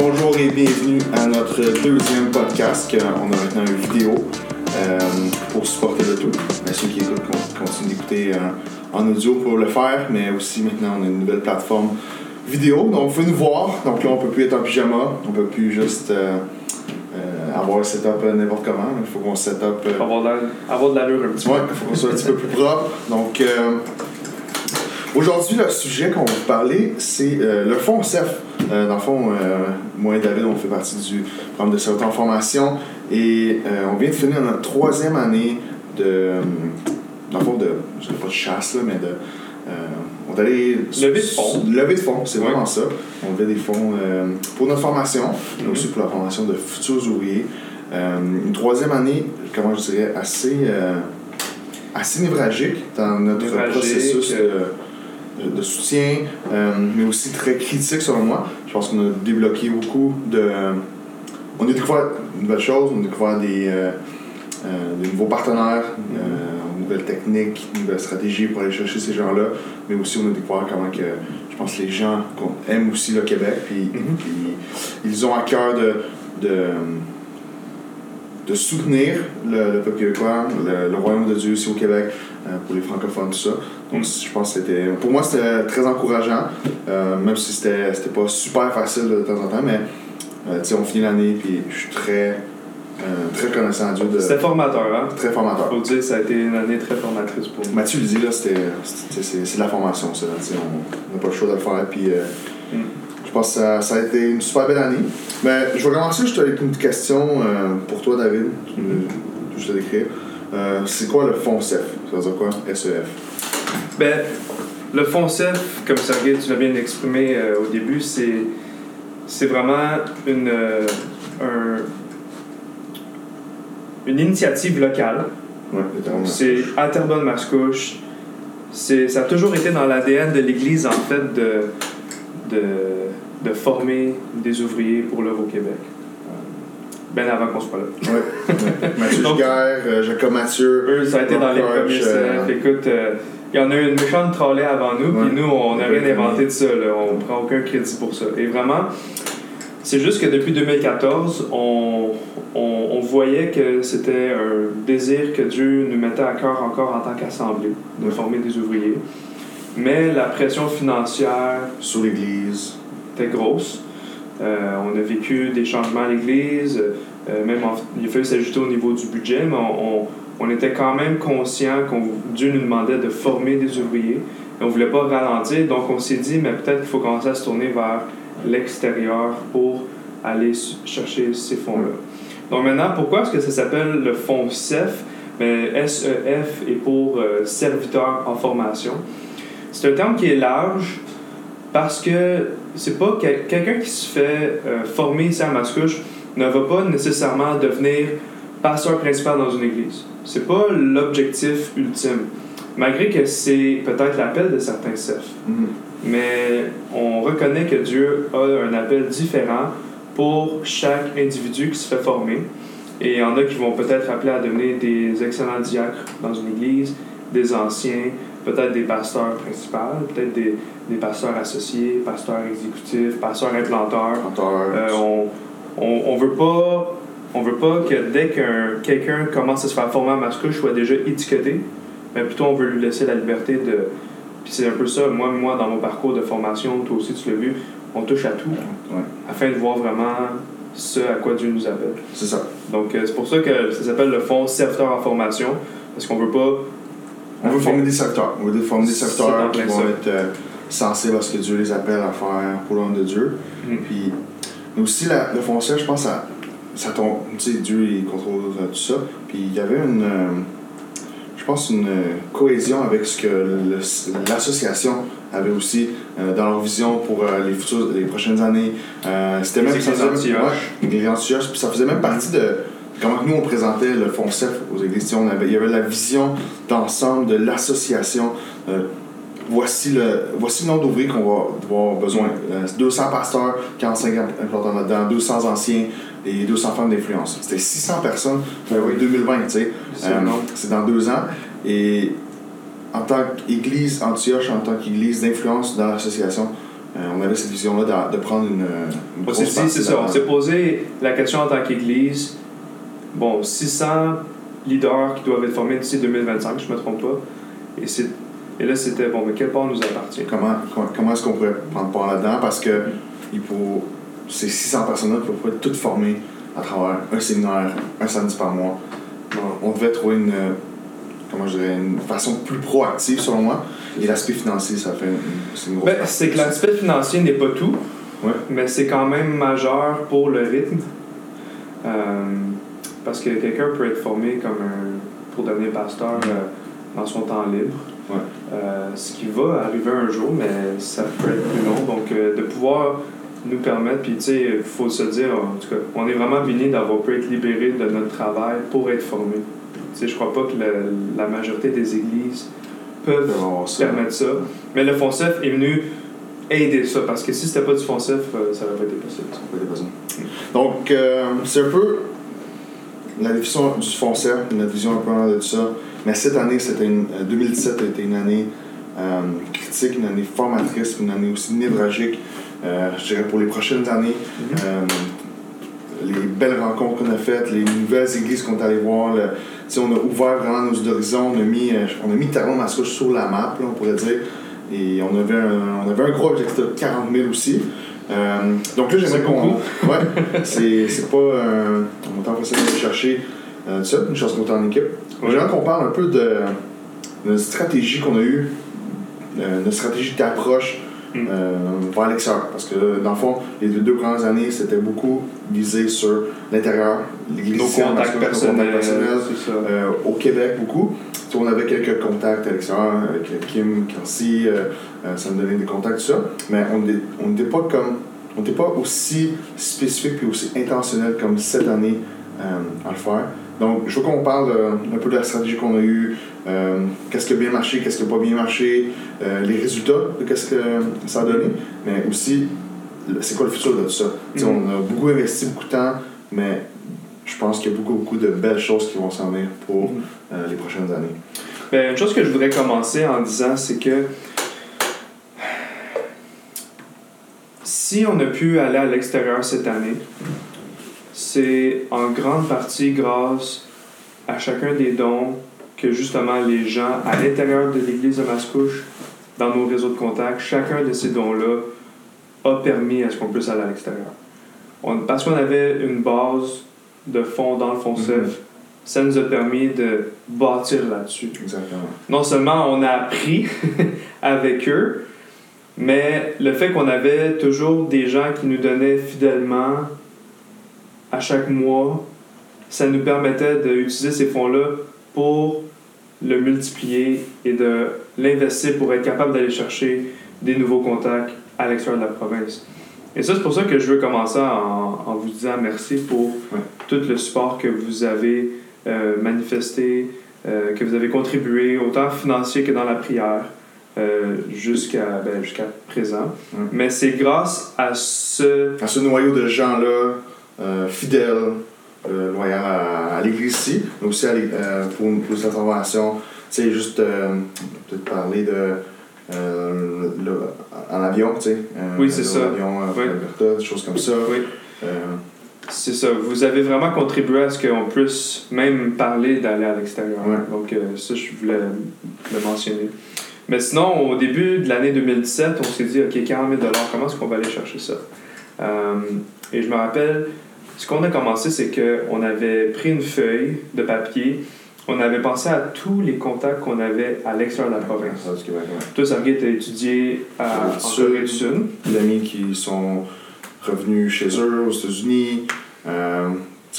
Bonjour et bienvenue à notre deuxième podcast. On a maintenant une vidéo euh, pour supporter le tout. À ceux qui écoutent, con- continuent d'écouter euh, en audio pour le faire, mais aussi maintenant on a une nouvelle plateforme vidéo. Donc vous pouvez nous voir. Donc là on peut plus être en pyjama, on peut plus juste euh, avoir un setup n'importe comment. Il faut qu'on set up. Avoir avoir de l'allure un petit Ouais, il faut qu'on soit un petit peu plus propre. Donc, aujourd'hui, le sujet qu'on va vous parler, c'est le fonds CEF. Dans le fond, moi et David, on fait partie du programme de sécurité en formation et euh, on vient de finir notre troisième année de. euh, Dans le fond, de. Je pas de chasse, là, mais de. euh, on est allé. Levée de fonds. Levée de fonds, c'est Ouais. vraiment ça. On levait des fonds euh, pour notre formation, mais Mhm. aussi pour la formation de futurs ouvriers. Une troisième année, comment je dirais, assez, assez névralgique dans notre processus de, de soutien, mais aussi très critique selon moi. Je pense qu'on a débloqué beaucoup de. on a découvert de nouvelles choses, on a découvert des, euh, euh, des nouveaux partenaires, euh, nouvelles techniques, nouvelles stratégies pour aller chercher ces gens-là, mais aussi on a découvert comment que je pense que les gens aiment aussi le Québec, puis, Mhm. puis ils ont à cœur de, de, de soutenir le, le peuple québécois, le, le royaume de Dieu ici au Québec, euh, pour les francophones, tout ça. Donc je pense que c'était, pour moi c'était très encourageant, euh, même si c'était, c'était pas super facile de temps en temps, mais euh, tu sais, on finit l'année, puis je suis très, euh, très reconnaissant à Dieu de C'était formateur, hein? très formateur. Faut dire, ça a été une année très formatrice pour moi. Mathieu le dit, là, c'était, c'était- c'est, c'est de la formation, ça. là, tu sais, on n'a pas le choix de le faire. Puis, Mm. Je pense que ça, ça a été une super belle année. Mais je vais commencer juste avec une question euh, pour toi, David. Je vais juste te décrire. Euh, c'est quoi le fonds CEF Ça veut dire quoi SEF Ben, le fonds CEF, comme Sergei, tu l'as bien exprimé euh, au début, c'est, c'est vraiment une, un- une initiative locale. Ouais. C'est à Terrebonne-Mascouche. C'est, ça a toujours été dans l'ADN de l'Église, en fait, de, de, de former des ouvriers pour l'œuvre au Québec. Bien avant qu'on soit là. Ouais. Mathieu Donc- Giguère, euh, Jacob Mathieu. Eux, ça a été dans les premiers euh. Écoute, euh, il y en a eu une méchante trolley avant nous, puis nous, on n'a rien inventé de ça. Là. On prend aucun crédit pour ça. Et vraiment, c'est juste que depuis 2014, on, on, on voyait que c'était un désir que Dieu nous mettait à cœur encore en tant qu'assemblée, de former des ouvriers. Mais la pression financière Sur l'Église. Était grosse. Euh, on a vécu des changements à l'Église, euh, même il a fallu s'ajouter au niveau du budget, mais on, était quand même conscient que Dieu nous demandait de former des ouvriers. Et on voulait pas ralentir, donc on s'est dit, mais peut-être qu'il faut commencer à se tourner vers l'extérieur pour aller chercher ces fonds-là. Donc maintenant, pourquoi est-ce que ça s'appelle le fonds CEF? Mais SEF est pour euh, serviteur en formation. C'est un terme qui est large parce que c'est pas quel- quelqu'un qui se fait euh, former ici à Mascouche ne va pas nécessairement devenir pasteur principal dans une église. C'est pas l'objectif ultime. Malgré que c'est peut-être l'appel de certains CEF. Mhm. Mais on reconnaît que Dieu a un appel différent pour chaque individu qui se fait former. Et il y en a qui vont peut-être appeler à devenir des excellents diacres dans une église, des anciens, peut-être des pasteurs principaux, peut-être des, des pasteurs associés, pasteurs exécutifs, pasteurs implanteurs. Euh, on, on, on veut pas on veut pas que dès qu'un quelqu'un commence à se faire former à Mascouche soit déjà étiqueté, mais plutôt on veut lui laisser la liberté de puis c'est un peu ça moi moi dans mon parcours de formation toi aussi tu l'as vu on touche à tout Ouais. afin de voir vraiment ce à quoi Dieu nous appelle C'est ça. donc euh, c'est pour ça que ça s'appelle le fonds serviteur en formation parce qu'on veut pas On veut former des secteurs. On veut former des secteurs qui vont être euh, sensibles à ce que Dieu les appelle à faire pour l'homme de Dieu. Mm. Puis, mais aussi, la- le foncier, je pense, ça, ça tombe. Tu sais, Dieu, il contrôle euh, tout ça. Puis, il y avait une. euh, je pense une euh, cohésion avec ce que l'association avait aussi euh, dans leur vision pour euh, les, futures, les prochaines années. Euh, C'était même ça faisait- ouais, les puis ça faisait même partie de comment nous on présentait le fonds CEF aux églises. On avait, il y avait la vision d'ensemble de l'association. Euh, voici le, voici le nombre d'ouvriers qu'on va avoir besoin. Euh, 200 pasteurs, 45 implantants là-dedans, 200 anciens et 200 femmes d'influence. C'était 600 personnes Ben oui. 2020, tu sais. C'est Euh, c'est dans deux ans. Et en tant qu'église Antioche, en tant qu'église d'influence dans l'association, euh, on avait cette vision-là de, de prendre une, une c'est ça, on s'est posé la question en tant qu'Église. Bon, 600 leaders qui doivent être formés d'ici 2025, je ne me trompe pas. Et, c'est- et là, c'était, bon, mais quelle part nous appartient? Comment, comment, comment est-ce qu'on pourrait prendre part là-dedans? Parce que il faut, ces 600 personnes-là ne peuvent pas être toutes formées à travers un séminaire, un samedi par mois. On devait trouver une, comment je dirais, une façon plus proactive, selon moi. Et l'aspect financier, ça fait une, c'est une grosse Ben, c'est que l'aspect financier n'est pas tout, Ouais. mais c'est quand même majeur pour le rythme. Euh, parce que quelqu'un peut être formé comme un, pour devenir pasteur euh, dans son temps libre. Ouais. Euh, ce qui va arriver un jour, mais ça peut être plus long. Donc, euh, de pouvoir nous permettre, puis tu sais, il faut se dire, en tout cas, on est vraiment béni d'avoir pu être libéré de notre travail pour être formé. Tu sais, je crois pas que le- la majorité des églises peuvent ça. permettre ça. Mais le FONCEF est venu aider ça, parce que si c'était pas du FONCEF, ça n'aurait pas été possible. Pas des besoins. Donc, c'est un peu la définition du foncier, notre vision un peu en de ça. Mais cette année, c'était une, euh, 2017 a été une année euh, critique, une année formatrice, une année aussi névragique, euh, je dirais, pour les prochaines années. Euh, les belles rencontres qu'on a faites, les nouvelles églises qu'on est allé voir, le- on a ouvert vraiment nos horizons, on a mis, on a mis sur la map, là, on pourrait dire. Et on avait un, on avait un gros objectif de 40 000 aussi. Euh, donc là, qu'on. beaucoup. Ouais, c'est c'est pas un un facile d'aller chercher euh, ça, une chose qu'on en équipe. Ouais. J'aimerais qu'on parle un peu de, de notre stratégie qu'on a eue, euh, notre stratégie d'approche Mm. euh, vers l'extérieur. Parce que dans le fond, les deux, deux premières années, c'était beaucoup visé sur l'intérieur, Nos contacts personnels, personnels, ça. euh, au Québec beaucoup. On avait quelques contacts à l'extérieur avec Kim, Kelsey, euh, euh, ça me donnait des contacts, tout ça. Mais on n'était pas comme. On n'était pas aussi spécifique et aussi intentionnel comme cette année euh, à le faire. Donc, je veux qu'on parle euh, un peu de la stratégie qu'on a eue, euh, qu'est-ce qui a bien marché, qu'est-ce qui n'a pas bien marché, euh, les résultats de qu'est-ce que ça a donné, mais aussi, c'est quoi le futur de tout ça? Mhm. On a beaucoup investi beaucoup de temps, mais je pense qu'il y a beaucoup, beaucoup de belles choses qui vont s'en venir pour Mhm. euh, les prochaines années. Ben, une chose que je voudrais commencer en disant, c'est que si on a pu aller à l'extérieur cette année, c'est en grande partie grâce à chacun des dons que justement les gens à l'intérieur de l'église de Mascouche, dans nos réseaux de contacts, chacun de ces dons-là a permis à ce qu'on puisse aller à l'extérieur. On- parce qu'on avait une base de fonds dans le FONCEF, Mhm. ça nous a permis de bâtir là-dessus Exactement. non seulement on a appris avec eux, mais le fait qu'on avait toujours des gens qui nous donnaient fidèlement à chaque mois, ça nous permettait d'utiliser ces fonds-là pour le multiplier et de l'investir pour être capable d'aller chercher des nouveaux contacts à l'extérieur de la province. Et ça, c'est pour ça que je veux commencer en, en vous disant merci pour Ouais. tout le support que vous avez euh, manifesté, euh, que vous avez contribué, autant financier que dans la prière, euh, jusqu'à ben, présent. Ouais. Mais c'est grâce à ce... À ce noyau de gens-là, euh, fidèles, loyaux à, à l'église ici, mais aussi à pour plus d'informations. Tu sais, juste peut-être parler de. Euh, le- en avion, tu sais. euh, Oui, c'est ça. L'avion euh, Oui. Alberta, des choses comme ça. Oui. C'est ça. Vous avez vraiment contribué à ce qu'on puisse même parler d'aller à l'extérieur. Ouais. Donc, ça, je voulais le mentionner. Mais sinon, au début de l'année 2017, on s'est dit, OK, 40 000 comment est-ce qu'on va aller chercher ça? Euh, et je me rappelle, ce qu'on a commencé, c'est qu'on avait pris une feuille de papier, on avait pensé à tous les contacts qu'on avait à l'extérieur de la province. ça, du Québec, ouais. Toi, Sergei, tu as étudié à, en Corée du Sud. Des amis qui sont revenus chez eux aux États-Unis. Euh,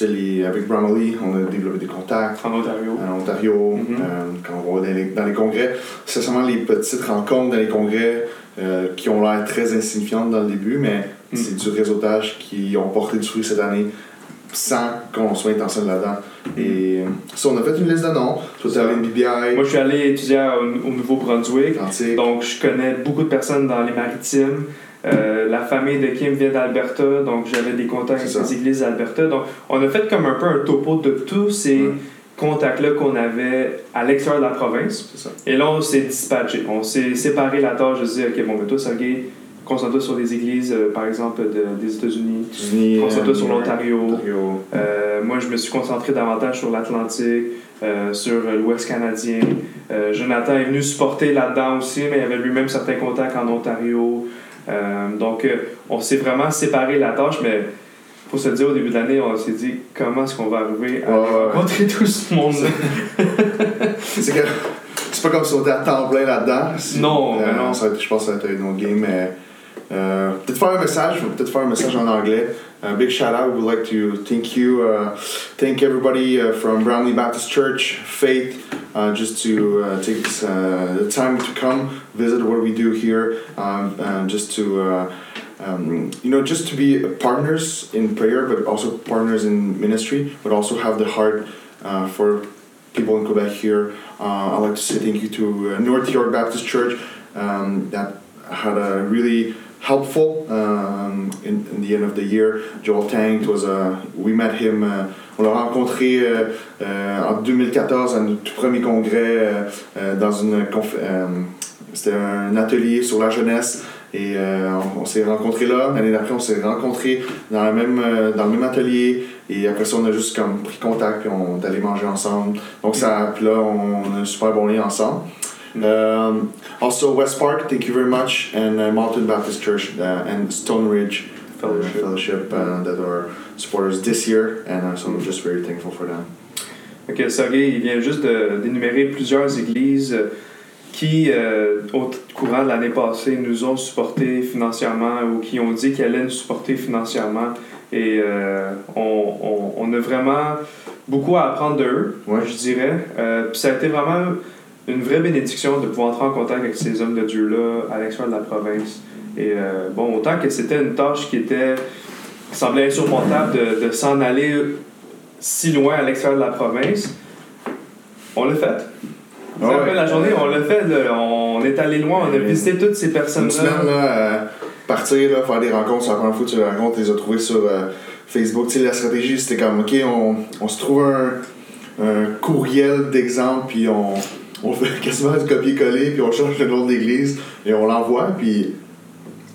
les- avec Bramley, on a développé des contacts. en Ontario. en Ontario, Mhm. euh, quand on va dans les, dans les congrès. C'est seulement les petites rencontres dans les congrès euh, qui ont l'air très insignifiantes dans le début, mais Mhm. c'est du réseautage qui ont porté du fruit cette année sans qu'on soit intentionnel là-dedans. Et ça, on a fait une liste de noms. Toi, à une BBI, Moi, je suis allé étudier au, au Nouveau-Brunswick. Donc, je connais beaucoup de personnes dans les maritimes. Euh, la famille de Kim vient d'Alberta, donc j'avais des contacts avec les églises d'Alberta. Donc, on a fait comme un peu un topo de tous ces Ouais. contacts-là qu'on avait à l'extérieur de la province. Ça. Et là, on s'est dispatché. On s'est séparé la tâche se dire, OK, bon, mais toi, Sergei, concentre-toi sur les églises, euh, par exemple, de- des États-Unis. Concentre-toi euh, sur l'Ontario. Ontario. Euh, moi, je me suis concentré davantage sur l'Atlantique, euh, sur euh, l'Ouest canadien. Euh, Jonathan est venu supporter là-dedans aussi, mais il avait lui-même certains contacts en Ontario. Euh, donc, euh, on s'est vraiment séparé la tâche, mais faut se dire, au début de l'année, on s'est dit comment est-ce qu'on va arriver à Ouais, ouais. rencontrer tout ce monde-là? C'est que c'est pas comme si on était à temps plein là-dedans. Non, mais non. ça va être- je pense que ça va être une autre game, mais euh, peut-être faire un message, peut-être faire un message en anglais. A big shout out. We'd like to thank you, uh, thank everybody uh, from Brownlee Baptist Church, Faith, uh, just to uh, take uh, the time to come visit what we do here, um, just to. Um, you know, just to be partners in prayer, but also partners in ministry, but also have the heart for people in Quebec here. I'd like to say thank you to North York Baptist Church um, that had a really helpful um, in, in the end of the year. Joel Tank was a, we met him, uh, on l'a rencontré euh, euh, en 2014 à notre premier congrès euh, dans une c'était un atelier sur la jeunesse et on, s'est rencontrés là. L'année d'après, on s'est rencontrés dans, la même, dans le même atelier. Et après ça, on a juste comme pris contact et on est allé manger ensemble. Donc ça, puis là, on a un super bon lien ensemble. Um, also, West Park, thank you very much, and uh, Malton Baptist Church uh, and Stone Ridge Fellowship. uh, Fellowship uh, that are supporters this year, and uh, so I'm just very thankful for them. Ok, Sergei, il vient juste d'énumérer plusieurs églises euh, qui, euh, au courant de l'année passée, nous ont supportés financièrement ou qui ont dit qu'ils allaient nous supporter financièrement. Et euh, on, on- on a vraiment beaucoup à apprendre d'eux, Ouais. je dirais. Puis ça a été vraiment une vraie bénédiction de pouvoir entrer en contact avec ces hommes de Dieu-là à l'extérieur de la province. Et euh, bon, autant que c'était une tâche qui était qui semblait insurmontable de, de s'en aller si loin à l'extérieur de la province, on l'a fait. Ah Après ouais. la journée, on l'a fait. là. on est allé loin, on a visité toutes ces Une personnes-là. semaine, là, euh, partir, là, faire des rencontres, c'est la première fois que tu les rencontres, tu les as trouvées sur euh, Facebook. Tu sais, la stratégie, c'était comme, OK, on, on se trouve un, un courriel d'exemple, puis on, on fait quasiment du copier-coller, puis on change le nom de l'église, et on l'envoie, puis...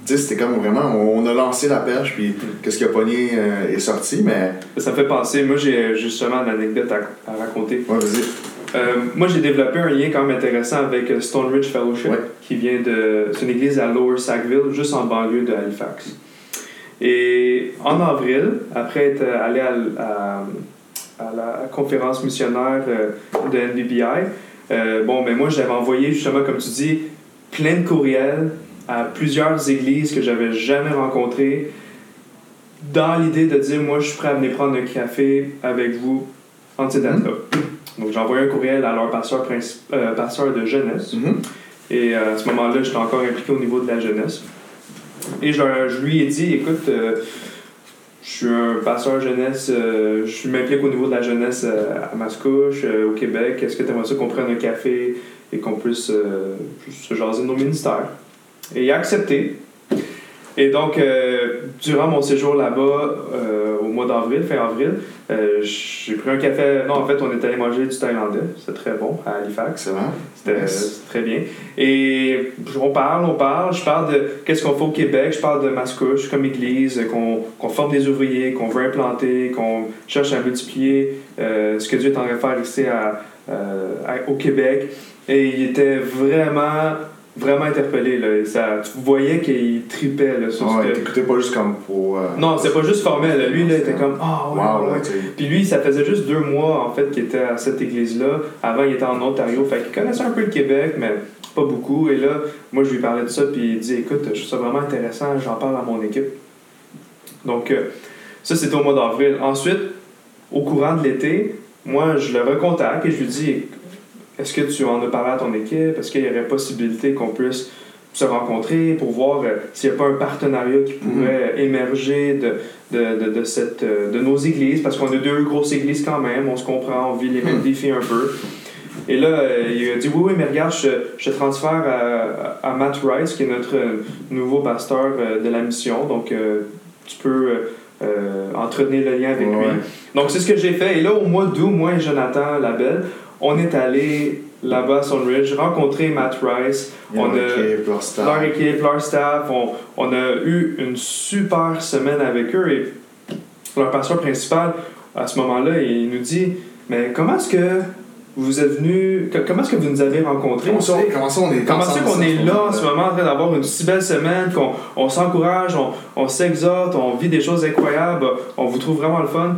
C'était comme vraiment, on, a lancé la perche, puis qu'est-ce qui a pogné euh, est sorti, mais... Ça me fait penser, moi j'ai justement une anecdote à, à raconter. Ouais, vas-y. Euh, moi j'ai développé un lien quand même intéressant avec euh, Stone Ridge Fellowship, Ouais. qui vient de. C'est une église à Lower Sackville, juste en banlieue de Halifax. Et en avril, après être allé à, à- à la conférence missionnaire euh, de NBBI, euh, bon, ben moi j'avais envoyé justement, comme tu dis, plein de courriels à plusieurs églises que j'avais jamais rencontrées dans l'idée de dire moi je suis prêt à venir prendre un café avec vous en cette date-là. Donc j'ai envoyé un courriel à leur pasteur, princi- euh, pasteur de jeunesse. Mhm. Et euh, à ce moment-là, j'étais encore impliqué au niveau de la jeunesse. Et je, lui ai dit, écoute, je suis un pasteur jeunesse, euh, je m'implique au niveau de la jeunesse euh, à Mascouche, euh, au Québec. Est-ce que tu aimerais ça qu'on prenne un café et qu'on puisse se jaser de nos ministères? Et il a accepté. Et donc, euh, durant mon séjour là-bas, euh, au mois d'avril, fin avril, euh, j'ai pris un café. Non, en fait, on est allé manger du thaïlandais. C'était très bon à Halifax. Excellent. C'était Yes. très bien. Et on parle, on parle. Je parle de qu'est-ce qu'on fait au Québec. Je parle de Mascouche comme église, qu'on qu'on forme des ouvriers, qu'on veut implanter, qu'on cherche à multiplier euh, ce que Dieu est en train de faire ici à, euh, à- au Québec. Et il était vraiment, vraiment interpellé. Là. Ça, tu voyais qu'il tripait là, sur Ah ce ouais, que- pas juste comme pour... euh, Non, c'est pas juste formel. là. Lui, là, il était comme Ah, ouais, Wow, ouais, ouais. Puis lui, ça faisait juste deux mois en fait qu'il était à cette église-là. Avant, il était en Ontario, fait qu'il connaissait un peu le Québec, mais pas beaucoup. Et là, moi, je lui parlais de ça, puis il dit Écoute, je trouve ça vraiment intéressant, j'en parle à mon équipe. Donc, euh, ça, c'était au mois d'avril. Ensuite, au courant de l'été, moi, je le recontacte et je lui dis Est-ce que tu en as parlé à ton équipe? Est-ce qu'il y aurait possibilité qu'on puisse se rencontrer pour voir euh, s'il n'y a pas un partenariat qui pourrait émerger de, de, de, de cette, euh, de nos églises, parce qu'on a deux grosses églises quand même, on se comprend, on vit les mêmes défis un peu. Et là, euh, il a dit Oui, oui, mais regarde, je, je transfère à, à Matt Rice, qui est notre nouveau pasteur euh, de la mission. Donc, tu peux euh, euh, entretenir le lien avec Ouais. lui. Donc, c'est ce que j'ai fait. Et là, au mois d'août, moi et Jonathan Labelle, on est allé là-bas à Sunridge, rencontré Matt Rice. On a équipe, leur staff. Leur équipe, leur staff. On, on, a eu une super semaine avec eux et leur pasteur principal, à ce moment-là, il nous dit Mais comment est-ce que vous êtes venu. Comment est-ce que vous nous avez rencontrés? Comment ça, comment ça on est, comment ça qu'on est là en ce moment en train d'avoir une si belle semaine, qu'on on, s'encourage, on, on s'exhorte, on vit des choses incroyables, on vous trouve vraiment le fun.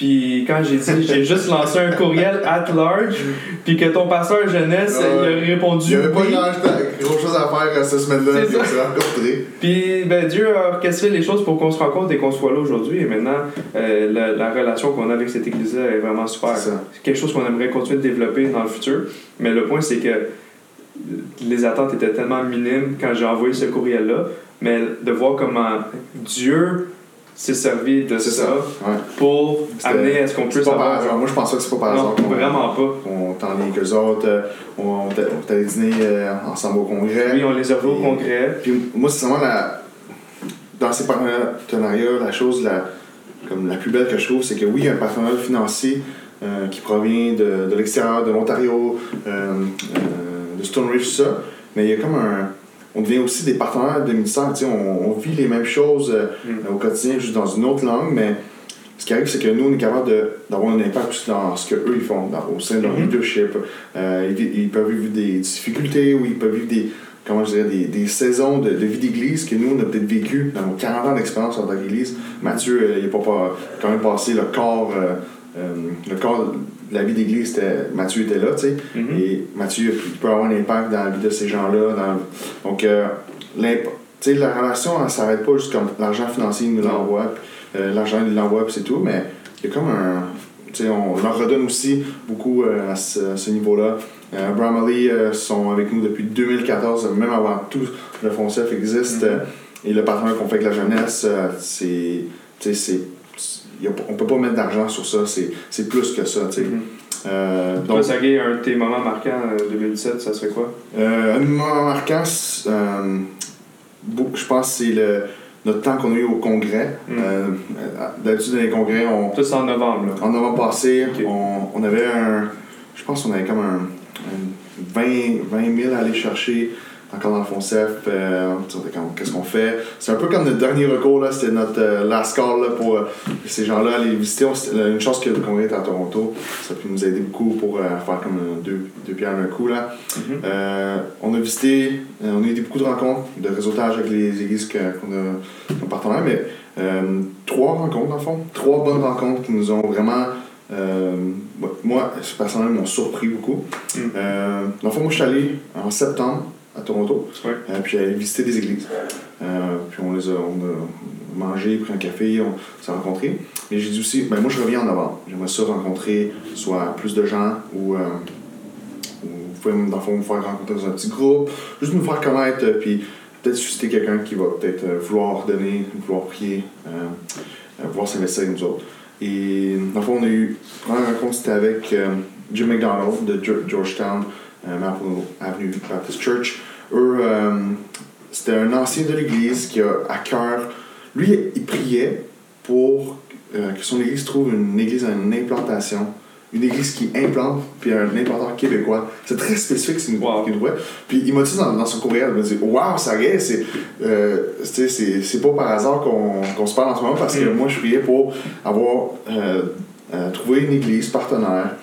Puis quand j'ai dit, j'ai juste lancé un courriel at large, puis que ton pasteur jeunesse, il a répondu. Il n'y avait pas grand chose à faire euh, cette semaine-là, puis on s'est rencontrés. Puis ben, Dieu a orchestré les choses pour qu'on se rencontre et qu'on soit là aujourd'hui. Et maintenant, euh, la, la, relation qu'on a avec cette église-là est vraiment super. C'est quelque chose qu'on aimerait continuer de développer dans le futur. Mais le point, c'est que les attentes étaient tellement minimes quand j'ai envoyé ce courriel-là. Mais de voir comment Dieu s'est servi de ça, pour amener à ce qu'on puisse avoir... Moi, je pense pas que c'est pas par hasard. Non, vraiment pas. On t'en lien qu'eux autres, euh, on, on allé dîner euh, ensemble au congrès. Oui, on les a vus au congrès. Puis moi, c'est vraiment la... Dans ces partenariats, la chose la, comme la plus belle que je trouve, c'est que oui, il y a un partenariat financier euh, qui provient de, de l'extérieur, de l'Ontario, de Stone Ridge, tout ça, mais il y a comme un on devient aussi des partenaires de ministère. On, on, vit les mêmes choses euh, mm. au quotidien, juste dans une autre langue, mais ce qui arrive, c'est que nous, on est capable d'avoir un impact aussi dans ce qu'eux ils font, au sein de leur mm-hmm. leadership. Euh, ils, peuvent vivre des difficultés ou ils peuvent vivre des, comment je dirais, des, des saisons de, de vie d'église que nous, on a peut-être vécu dans nos 40 ans d'expérience en tant qu'église. Mathieu, euh, il n'a pas, quand même passé le corps, le corps la vie d'église, Mathieu était là, tu sais. Mm-hmm. Et Mathieu peut avoir un impact dans la vie de ces gens-là. donc, euh, la relation, ne s'arrête pas juste comme l'argent financier, il nous l'envoie, euh, l'argent, il l'envoie, puis c'est tout, mais il y a comme un. Tu sais, on leur redonne aussi beaucoup euh, à ce, niveau-là. Euh, Ali sont avec nous depuis 2014, même avant tout le FONCEF existe. Mm-hmm. Et le partenaire qu'on fait avec la jeunesse, c'est on peut pas mettre d'argent sur ça, c'est plus que ça. tu sais. Mm-hmm. Euh, donc, un de tes moments marquants en euh, 2017, ça serait quoi? Euh, Un moment marquant, euh, je pense que c'est le, notre temps qu'on a eu au congrès. Mm. D'habitude, dans les congrès, on. Ça, c'est en novembre. Là. En novembre passé, on, on, avait un. Je pense qu'on avait comme un, 20, 20 000 à aller chercher encore dans le FONCEF, euh, qu'est-ce qu'on fait? C'est un peu comme notre dernier recours, là, c'était notre euh, last call là, pour euh, ces gens-là aller visiter. une chance congrès est à Toronto, ça a pu nous aider beaucoup pour faire comme deux, deux pierres un coup. Là. Mm-hmm. on a visité, on a eu beaucoup de rencontres, de réseautage avec les églises qu'on a comme partenaires, mais trois rencontres le fond, trois bonnes rencontres qui nous ont vraiment. moi, personnellement, m'ont surpris beaucoup. Mm. dans le fond, moi, je suis allé en septembre à Toronto. Euh, puis j'allais visiter des églises. Euh, puis on les a, on a mangé, pris un café, on s'est rencontrés. Mais j'ai dit aussi, ben moi je reviens en novembre. J'aimerais ça rencontrer soit plus de gens ou, euh, ou vous pouvez dans le fond me faire rencontrer dans un petit groupe, juste nous faire connaître, puis peut-être susciter quelqu'un qui va peut-être vouloir donner, vouloir prier, vouloir s'investir avec nous autres. Et dans le fond, on a eu, la première rencontre, c'était avec Jim McDonald de Georgetown, Maple Avenue Baptist Church. Eux, euh, c'était un ancien de l'Église qui a à cœur. Lui, il priait pour euh, que son Église trouve une Église à une implantation. Une église qui implante, puis un implanteur québécois. C'est très spécifique, c'est une wow. Puis il m'a dit dans, son courriel, il m'a dit Waouh, ça y est, c'est, euh, c'est, pas par hasard qu'on, se parle en ce moment, parce que mm. moi, je priais pour avoir trouvé une église partenaire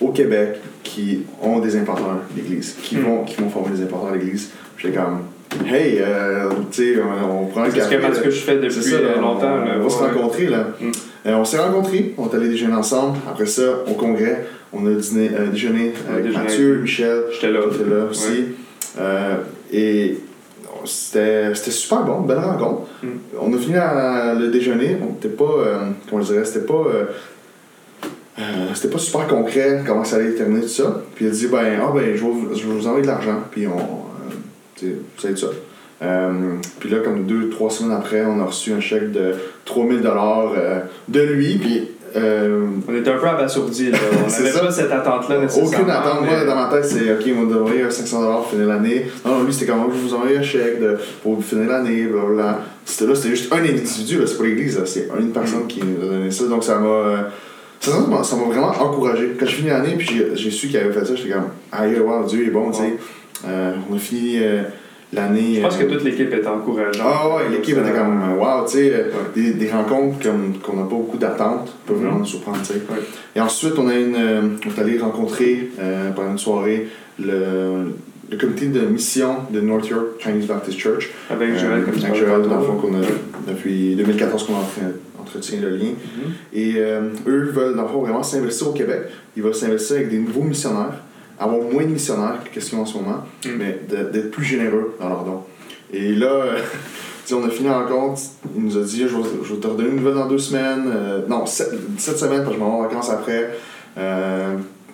au Québec qui ont des implanteurs d'église, qui, hmm. vont, qui vont former des implanteurs d'église. J'étais comme, hey, euh, tu sais, on, prend un café. C'est ce que je fais depuis ça, euh, longtemps. On, va se rencontrer, là. Hmm. Euh, on s'est rencontrés, on est allé déjeuner ensemble. Après ça, au congrès, on a dîné, déjeuné avec Mathieu, Michel. J'étais là. J'étais là aussi. et c'était super bon, belle rencontre. Hmm. On a fini le déjeuner, on n'était pas, comment je dirais, c'était pas euh, c'était pas super concret comment ça allait terminer tout ça. Puis il a dit ben, ah, ben, je vais vous, envoyer de l'argent, puis on. Euh, ça ça. Euh, puis là, comme deux, trois semaines après, on a reçu un chèque de 3000 dollars de lui, puis. on était un peu abasourdis, là. On n'avait pas cette attente-là nécessairement. Aucune attente. Moi, dans ma tête, c'est OK, on va envoyer 500 dollars pour finir l'année. Non, non, lui, c'était comme je vous envoie un chèque de, pour finir l'année, blablabla. C'était là, c'était juste un individu, c'est pas l'église, c'est une personne mm. qui nous a donné ça. Donc ça m'a Ça ça m'a vraiment encouragé. Quand j'ai fini l'année, puis j'ai- su qu'il avait fait ça, j'étais comme, ah, wow, Dieu est bon, tu sais. Euh, on a fini euh, l'année. Je pense que euh, toute l'équipe était encourageante. Ah ouais, l'équipe était comme, wow, tu sais, Ouais. des, des rencontres qu'on n'a pas beaucoup d'attentes peuvent vraiment nous surprendre, tu sais. Ouais. Et ensuite, on, a une, on est allé rencontrer pendant une soirée le, le comité de mission de North York Chinese Baptist Church. Avec Joël, Euh, comme avec Joël, dans le fond, qu'on a depuis 2014 qu'on entre- entretient le lien. Et euh, eux veulent, dans le fond, vraiment s'investir au Québec. Ils veulent s'investir avec des nouveaux missionnaires, avoir moins de missionnaires que qu'est-ce qu'ils ont en ce moment, Mm. mais d'être plus généreux dans leurs dons. Et là, euh, on a fini en compte, il nous a dit je vais, je vais te redonner une nouvelle dans deux semaines. Euh, non, sept, sept semaines, parce que je m'en vais en vacances après.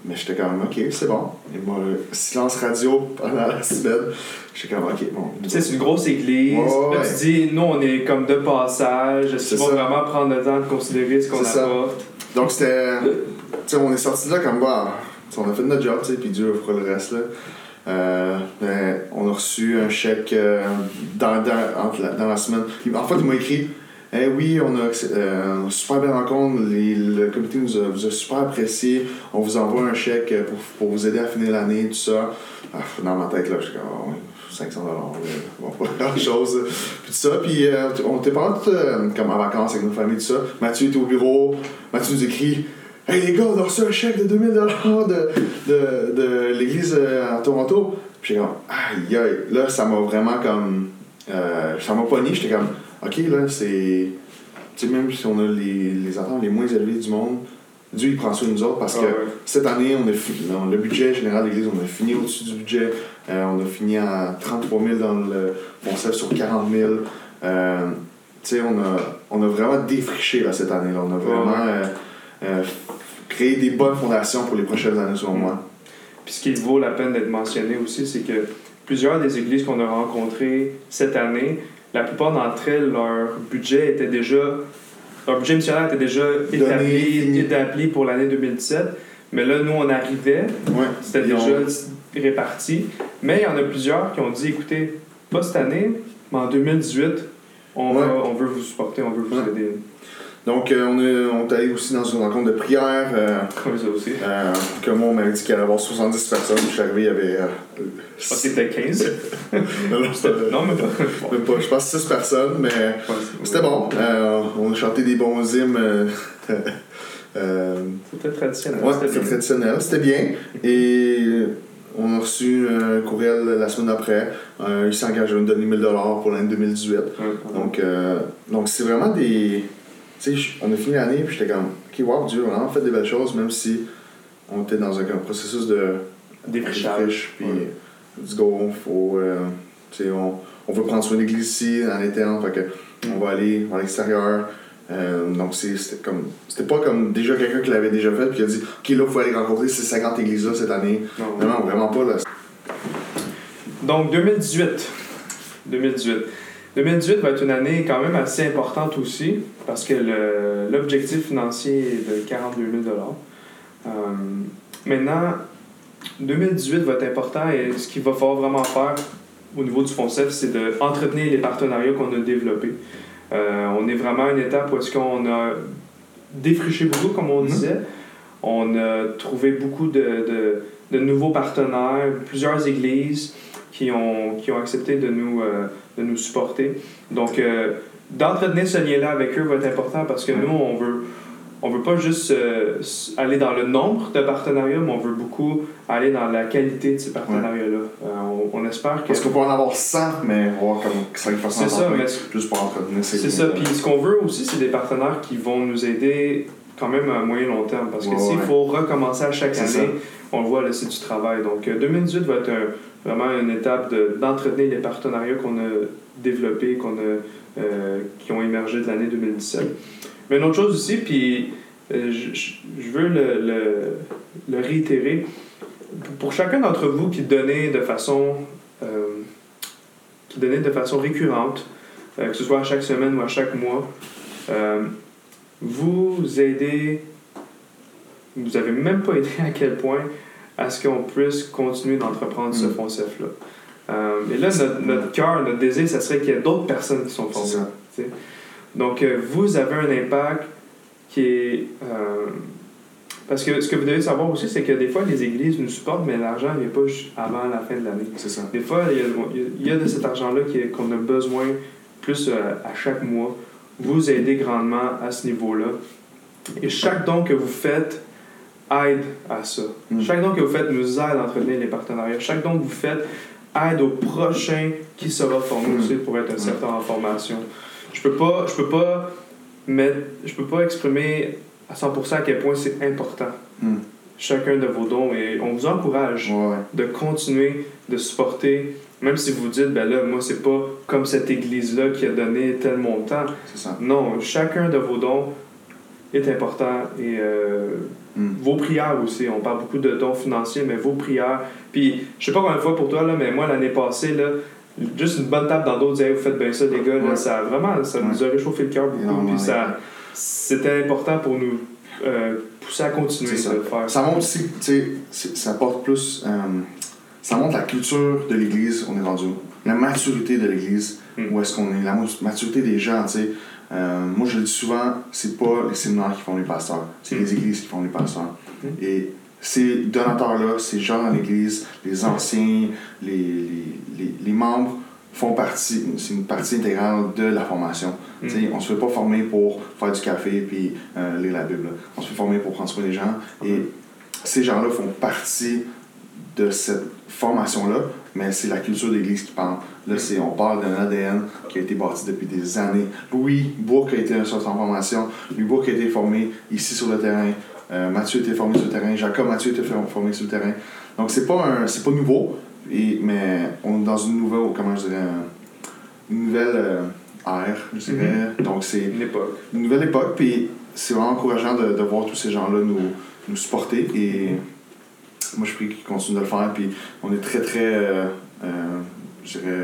Mais j'étais quand même, ok, c'est bon. Et moi, silence radio pendant la semaine. J'étais comme, ok, bon. Tu sais, c'est une grosse église. Ouais, Là, ouais. tu dis, nous, on est comme de passage. Est-ce vraiment prendre le temps de considérer ce qu'on apporte? Donc c'était. Tu sais, on est sorti de là comme bah, on a fait notre job, tu sais, puis Dieu fera le reste là. Euh, mais on a reçu un chèque euh, dans, dans, la, dans la semaine. En fait, il m'a écrit Eh oui, on a euh, super belle rencontre, le comité nous a, vous a super apprécié, on vous envoie un chèque pour, pour vous aider à finir l'année, tout ça. Ah, dans ma tête, là, je suis comme Ah ouais, 500 dollars, bon, pas grand chose. Puis tout ça, puis euh, on était pas comme en vacances avec nos familles, tout ça. Mathieu était au bureau, Mathieu nous écrit Hey les gars, on a reçu un chèque de 2000 dollars de, de, de l'église euh, à Toronto. Puis j'étais comme Aïe aïe, là ça m'a vraiment comme. euh, ça m'a pogné, j'étais comme Ok, là c'est. Tu sais, même si on a les, les attentes les moins élevées du monde, Dieu il prend soin de nous autres parce Ah que ouais. cette année, on a fini, non, le budget général de l'Église, on a fini au-dessus du budget. Euh, on a fini à 33 000 dans le concept sur 40 000. Euh, tu sais, on a, on a vraiment défriché là, cette année-là. On a vraiment euh, créé des bonnes fondations pour les prochaines années, selon moi. Puis ce qui vaut la peine d'être mentionné aussi, c'est que plusieurs des églises qu'on a rencontrées cette année, la plupart d'entre elles, leur budget était déjà. Leur budget missionnaire était déjà établi, établi pour l'année 2017. Mais là, nous, on arrivait, Ouais. c'était déjà réparti. Mais il y en a plusieurs qui ont dit écoutez, pas cette année, mais en 2018, on, Ouais. va, on veut vous supporter, on veut vous Ouais. aider. Donc, euh, on, est, on est allé aussi dans une rencontre de prière. euh, Comme ça aussi. euh, que moi, on m'avait dit qu'il allait y avoir 70 personnes. Je suis arrivé, il y avait. euh, Je pense c'était 15. non, non, c'était- non, mais pas. même pas, je pense 6 personnes, mais. C'était bon. Euh, on a chanté des bons hymnes. euh, euh, C'était traditionnel. ouais, c'était traditionnel. C'était bien. Et on a reçu un courriel la semaine après. Euh, ils s'engagent à nous donner 1000 pour l'année 2018. Ouais. Donc, euh, donc c'est vraiment des. Sais, on a fini l'année, puis j'étais comme, ok, wow, Dieu a vraiment fait des belles choses, même si on était dans un, un processus de Défrichage. puis Ouais. let's go, faut, euh, tu sais, on, on veut prendre soin de l'église ici, en interne, fait que on va aller à l'extérieur. Euh, donc c'était comme c'était pas comme déjà quelqu'un qui l'avait déjà fait puis qui a dit ok là il faut aller rencontrer ces 50 églises là cette année Non. non, non vraiment pas là Donc 2018. 2018. 2018 va être une année quand même assez importante aussi parce que l'objectif financier est de 42 000 euh, Maintenant, 2018 va être important et ce qu'il va falloir vraiment faire au niveau du FONCEF, c'est d'entretenir les partenariats qu'on a développés. Euh, on est vraiment à une étape où est-ce qu'on a défriché beaucoup, comme on Mhm. disait. On a trouvé beaucoup de, de- de nouveaux partenaires, plusieurs églises qui ont, qui ont accepté de nous, euh, de nous supporter. Donc, euh, d'entretenir ce lien-là avec eux va être important parce que nous, on veut, on veut pas juste euh, aller dans le nombre de partenariats, mais on veut beaucoup aller dans la qualité de ces partenariats-là. Euh, on, on espère que... parce qu'on peut en avoir 100 mais on va voir comme 5 C'est ça, mais juste pour entretenir ces c'est ça. Puis ce qu'on veut aussi, c'est des partenaires qui vont nous aider quand même à moyen long terme. Parce que s'il ouais. faut recommencer à chaque année, on le voit, là, c'est du travail. Donc euh, 2018 va être un- vraiment une étape de- d'entretenir les partenariats qu'on a développés, qu'on a, euh, qui ont émergé de l'année 2017. Mais une autre chose aussi, puis euh, je, veux le, le, le réitérer, pour- chacun d'entre vous qui donnait de façon, euh, qui donnait de façon récurrente, que ce soit à chaque semaine ou à chaque mois, vous aidez, vous avez même pas aidé à quel point à ce qu'on puisse continuer d'entreprendre ce Mm. FONCEF-là. Euh, et là, notre, notre cœur, notre désir, ça serait qu'il y ait d'autres personnes qui sont formées. Donc, euh, vous avez un impact qui est, euh, Parce que ce que vous devez savoir aussi, c'est que des fois, les églises nous supportent, mais l'argent ne vient pas juste avant la fin de l'année. C'est ça. Des fois, il y a, il y a de cet argent-là qu'on a besoin plus à chaque mois. Vous aidez grandement à ce niveau-là. Et chaque don que vous faites aide à ça. Mm. Chaque don que vous faites nous aide à entretenir les partenariats. Chaque don que vous faites aide au prochain qui sera formé aussi pour être un secteur en formation. Je peux pas, je peux pas mettre, je peux pas exprimer à 100% à quel point c'est important. Mm. Chacun de vos dons et on vous encourage Ouais, de continuer de supporter, même si vous dites, ben là, moi, c'est pas comme cette église-là qui a donné tel montant. Non, chacun de vos dons est important et euh, Mm. vos prières aussi. On parle beaucoup de dons financiers, mais vos prières. Puis, je sais pas combien de fois pour toi, là, mais moi, l'année passée, là, juste une bonne tape dans d'autres, dire, Hey, vous faites bien ça, les gars, là, ça, vraiment, ça nous a réchauffé le cœur beaucoup. Puis, ça, c'était important pour nous euh, pousser à continuer de ça. le faire. Ça montre aussi, tu sais, ça porte plus. euh, ça montre la culture de l'Église, on est rendu où. La maturité de l'Église, Mm. où est-ce qu'on est. La maturité des gens, tu sais. Euh, moi, je le dis souvent, c'est pas les séminaires qui font les pasteurs, c'est les églises qui font les pasteurs. Et ces donateurs-là, ces gens dans l'Église, les anciens, les, les, les, les membres font partie, c'est une partie intégrale de la formation. Mm. Sais, On se fait pas former pour faire du café puis euh, lire la Bible. là. On se fait former pour prendre soin des gens. Et ces gens-là font partie de cette formation-là, mais c'est la culture d'église qui parle. Là, c'est, on parle d'un ADN qui a été bâti depuis des années. Louis Bourque a été un sorte en formation. Louis Bourque a été formé ici sur le terrain. Euh, Mathieu a été formé sur le terrain. Jacob Mathieu a été formé sur le terrain. Donc, c'est pas, un, c'est pas nouveau, et, mais on est dans une nouvelle, comment je dirais, une nouvelle euh, ère, je dirais. Donc, c'est Une époque. une nouvelle époque, puis c'est vraiment encourageant de, de voir tous ces gens-là nous, nous supporter. Et moi, je prie qu'ils continuent de le faire, puis on est très, très. euh, euh, je dirais.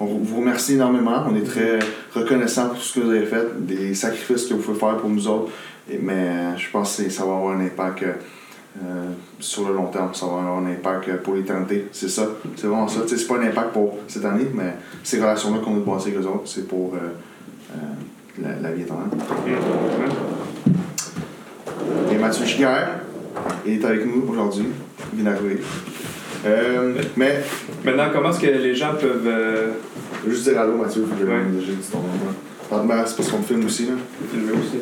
On vous remercie énormément. On est très reconnaissant pour tout ce que vous avez fait, des sacrifices que vous pouvez faire pour nous autres. Et- mais je pense que ça va avoir un impact euh, sur le long terme. Ça va avoir un impact pour l'éternité. C'est ça. C'est vraiment ça. Tu sais, C'est pas un impact pour cette année, mais ces relations-là qu'on a bâties avec les autres, c'est pour euh, euh, la, la vie éternelle. Mm. Et Mathieu Giguère est avec nous aujourd'hui. Il vient d'arriver. Euh, mais, Maintenant, comment est-ce que les gens peuvent euh, je veux juste dire allô, Mathieu, que Ouais. j'ai dit ton nom. c'est parce qu'on filme aussi. Là. filmer aussi?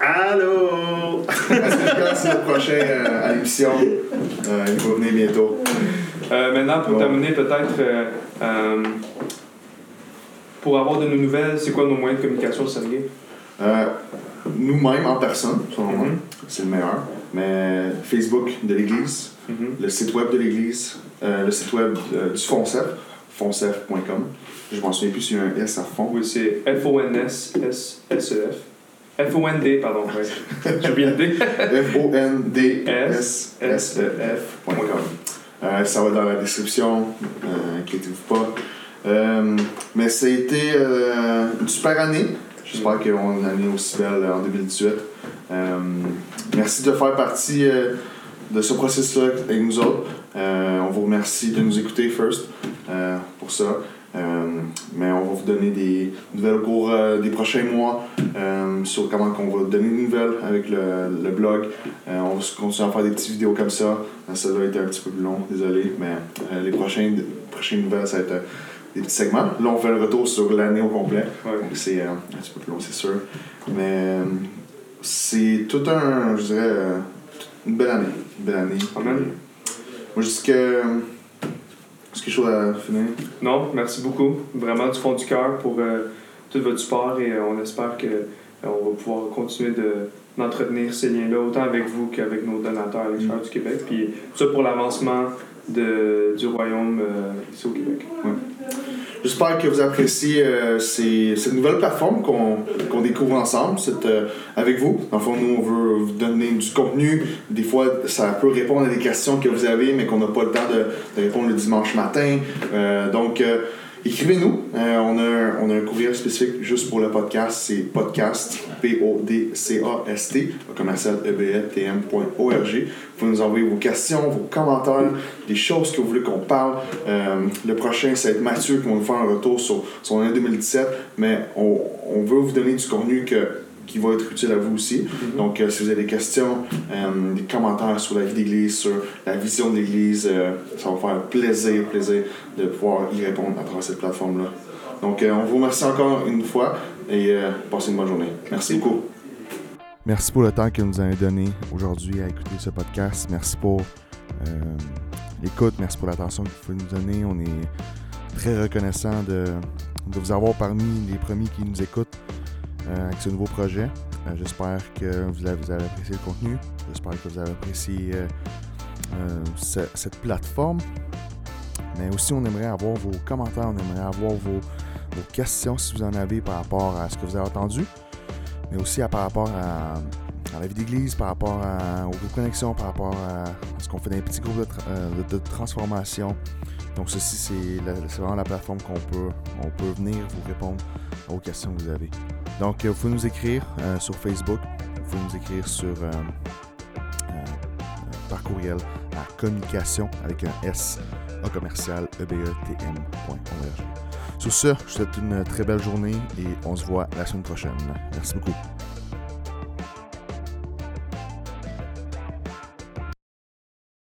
Allô! Mathieu Giguère, c'est le prochain euh, à l'émission? Euh, il va venir bientôt. Euh, maintenant, pour Bon. terminer, peut-être, euh, euh, pour avoir de nos nouvelles, c'est quoi nos moyens de communication, Sergei? Euh, Nous-mêmes en personne, selon moi, Mhm. c'est le meilleur. Mais Facebook de l'Église, Mhm. le site web de l'Église, euh, le site web euh, du FONCEF, foncef.com. Je m'en souviens plus s'il y a un S à fond. Oui, c'est F-O-N-S-S-E-F. F-O-N-D, pardon, ouais. J'ai oublié le D. F-O-N-D-S-S-E-F.com. Euh, ça va dans la description, euh, inquiétez-vous pas. Mais ça a été une super année. J'espère qu'on a une année aussi belle en 2018. Euh, merci de faire partie euh, de ce processus-là avec nous autres. Euh, on vous remercie de nous écouter first euh, pour ça. Euh, mais on va vous donner des nouvelles au cours des prochains mois sur comment on va donner des nouvelles avec le, le blog. On va continuer à faire des petites vidéos comme ça. Celle-là a été un petit peu plus long, désolé, mais les prochaines, prochaines nouvelles, ça va être des petits segments. Là, on fait le retour sur l'année au complet. Ouais. Donc, c'est un petit peu plus long, c'est sûr. Mais c'est tout un, je dirais, une belle année. Une belle année. Amen. Moi, je dis que. Est-ce quelque chose à finir? Non, merci beaucoup, vraiment du fond du cœur pour euh, tout votre support et euh, on espère que euh, on va pouvoir continuer de d'entretenir ces liens-là autant avec vous qu'avec nos donateurs à l'extérieur du Québec. Puis tout ça pour l'avancement de, du royaume euh, ici au Québec. J'espère que vous appréciez euh, ces- cette nouvelle plateforme qu'on découvre ensemble cette, euh, avec vous. Dans fond, nous, on veut vous donner du contenu. Des fois, ça peut répondre à des questions que vous avez, mais qu'on n'a pas le temps de, répondre le dimanche matin. Donc, écrivez-nous. Euh, on, a un, courriel spécifique juste pour le podcast. C'est podcast, P-O-D-C-A-S-T, commercial E ebtm.org. Vous nous envoyer vos questions, vos commentaires, des choses que vous voulez qu'on parle. Euh, le prochain, ça va être Mathieu qui va nous faire un retour sur son année 2017, mais on veut vous donner du contenu que qui va être utile à vous aussi. Mhm. Donc, euh, si vous avez des questions, euh, des commentaires sur la vie d'Église, sur la vision de l'Église, euh, ça va me faire plaisir, plaisir de pouvoir y répondre à travers cette plateforme-là. Donc, on vous remercie encore une fois et passez une bonne journée. Merci beaucoup. Merci pour le temps que vous nous avez donné aujourd'hui à écouter ce podcast. Merci pour l'écoute. Merci pour l'attention que vous pouvez nous donner. On est très reconnaissant de, de vous avoir parmi les premiers qui nous écoutent avec ce nouveau projet. Euh, J'espère que vous avez, apprécié le contenu. J'espère que vous avez apprécié euh, euh, ce- cette plateforme. Mais aussi, on aimerait avoir vos commentaires, on aimerait avoir vos, questions si vous en avez par rapport à ce que vous avez entendu mais aussi par rapport à, la vie d'église, par rapport à, aux connexion, par rapport à, ce qu'on fait dans les petits groupes de, euh, de- transformation. Donc ceci, c'est vraiment la plateforme qu'on peut, on peut venir vous répondre aux questions que vous avez. Donc euh, vous pouvez nous écrire euh, sur Facebook, vous pouvez nous écrire sur euh, euh, euh, par courriel à communication avec un S A commercial ebetm.org. Sur ce, je vous souhaite une très belle journée et on se voit la semaine prochaine. Merci beaucoup.